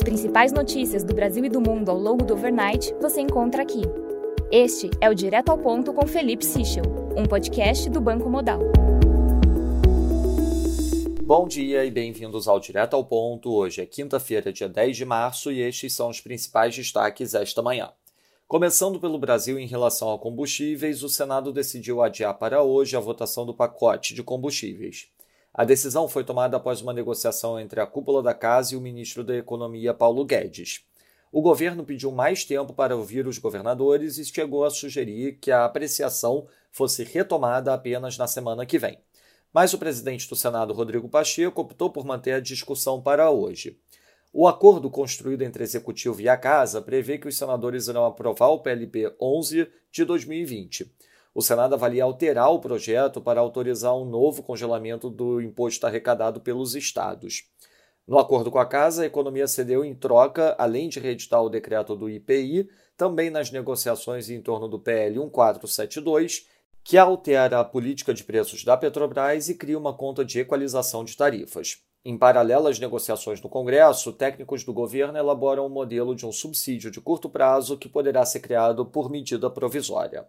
As principais notícias do Brasil e do mundo ao longo do overnight você encontra aqui. Este é o Direto ao Ponto com Felipe Sichel, um podcast do Banco Modal. Bom dia e bem-vindos ao Direto ao Ponto. Hoje é quinta-feira, dia 10 de março, e estes são os principais destaques esta manhã. Começando pelo Brasil em relação a combustíveis, o Senado decidiu adiar para hoje a votação do pacote de combustíveis. A decisão foi tomada após uma negociação entre a cúpula da casa e o ministro da Economia, Paulo Guedes. O governo pediu mais tempo para ouvir os governadores e chegou a sugerir que a apreciação fosse retomada apenas na semana que vem. Mas o presidente do Senado, Rodrigo Pacheco, optou por manter a discussão para hoje. O acordo construído entre Executivo e a Casa prevê que os senadores irão aprovar o PLP 11 de 2020. O Senado avalia alterar o projeto para autorizar um novo congelamento do imposto arrecadado pelos estados. No acordo com a Casa, a economia cedeu em troca, além de reeditar o decreto do IPI, também nas negociações em torno do PL 1472, que altera a política de preços da Petrobras e cria uma conta de equalização de tarifas. Em paralelo às negociações no Congresso, técnicos do governo elaboram um modelo de um subsídio de curto prazo que poderá ser criado por medida provisória.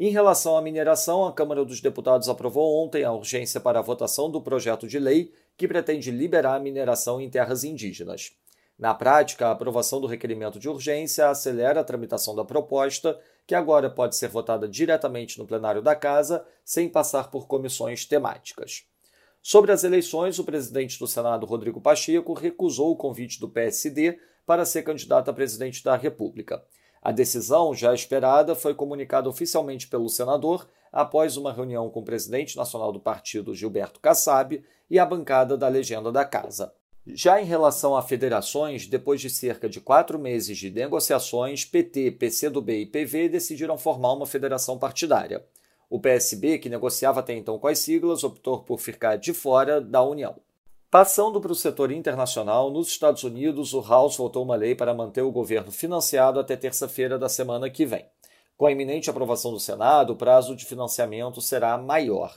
Em relação à mineração, a Câmara dos Deputados aprovou ontem a urgência para a votação do projeto de lei que pretende liberar a mineração em terras indígenas. Na prática, a aprovação do requerimento de urgência acelera a tramitação da proposta, que agora pode ser votada diretamente no plenário da Casa, sem passar por comissões temáticas. Sobre as eleições, o presidente do Senado, Rodrigo Pacheco, recusou o convite do PSD para ser candidato a presidente da República. A decisão, já esperada, foi comunicada oficialmente pelo senador após uma reunião com o presidente nacional do partido, Gilberto Kassab, e a bancada da legenda da casa. Já em relação a federações, depois de cerca de quatro meses de negociações, PT, PCdoB e PV decidiram formar uma federação partidária. O PSB, que negociava até então com as siglas, optou por ficar de fora da União. Passando para o setor internacional, nos Estados Unidos, o House votou uma lei para manter o governo financiado até terça-feira da semana que vem. Com a iminente aprovação do Senado, o prazo de financiamento será maior.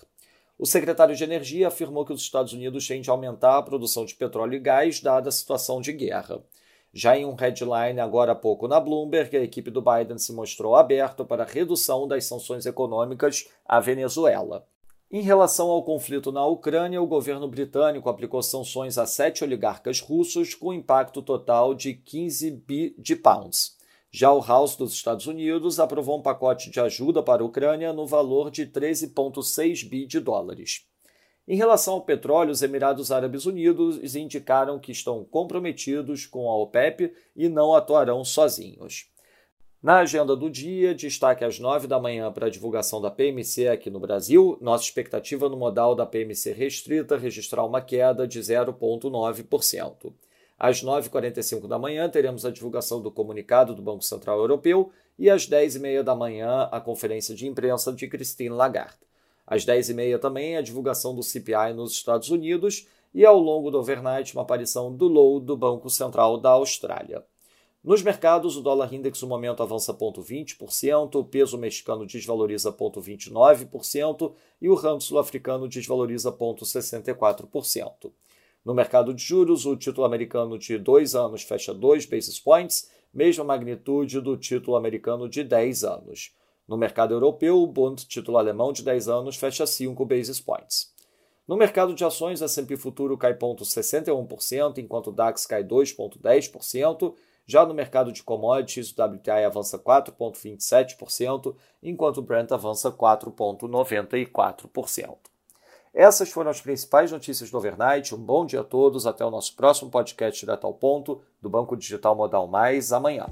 O secretário de Energia afirmou que os Estados Unidos têm de aumentar a produção de petróleo e gás, dada a situação de guerra. Já em um headline agora há pouco na Bloomberg, a equipe do Biden se mostrou aberta para a redução das sanções econômicas à Venezuela. Em relação ao conflito na Ucrânia, o governo britânico aplicou sanções a sete oligarcas russos com impacto total de 15 bi de pounds. Já o House dos Estados Unidos aprovou um pacote de ajuda para a Ucrânia no valor de 13,6 bi de dólares. Em relação ao petróleo, os Emirados Árabes Unidos indicaram que estão comprometidos com a OPEP e não atuarão sozinhos. Na agenda do dia, destaque às 9 da manhã para a divulgação da PMC aqui no Brasil. Nossa expectativa no modal da PMC restrita registrar uma queda de 0,9%. Às 9h45 da manhã, teremos a divulgação do comunicado do Banco Central Europeu e às 10h30 da manhã, a conferência de imprensa de Christine Lagarde. Às 10h30 também, a divulgação do CPI nos Estados Unidos e, ao longo do overnight, uma aparição do low do Banco Central da Austrália. Nos mercados, o dólar index no momento avança 0,20%, o peso mexicano desvaloriza 0,29% e o ramo sul-africano desvaloriza 0,64%. No mercado de juros, o título americano de 2 anos fecha 2 basis points, mesma magnitude do título americano de 10 anos. No mercado europeu, o Bund, título alemão de 10 anos, fecha 5 basis points. No mercado de ações, a S&P Futuro cai 0,61%, enquanto o DAX cai 2,10%, já no mercado de commodities, o WTI avança 4,27%, enquanto o Brent avança 4,94%. Essas foram as principais notícias do overnight. Um bom dia a todos. Até o nosso próximo podcast direto ao ponto do Banco Digital Modal Mais amanhã.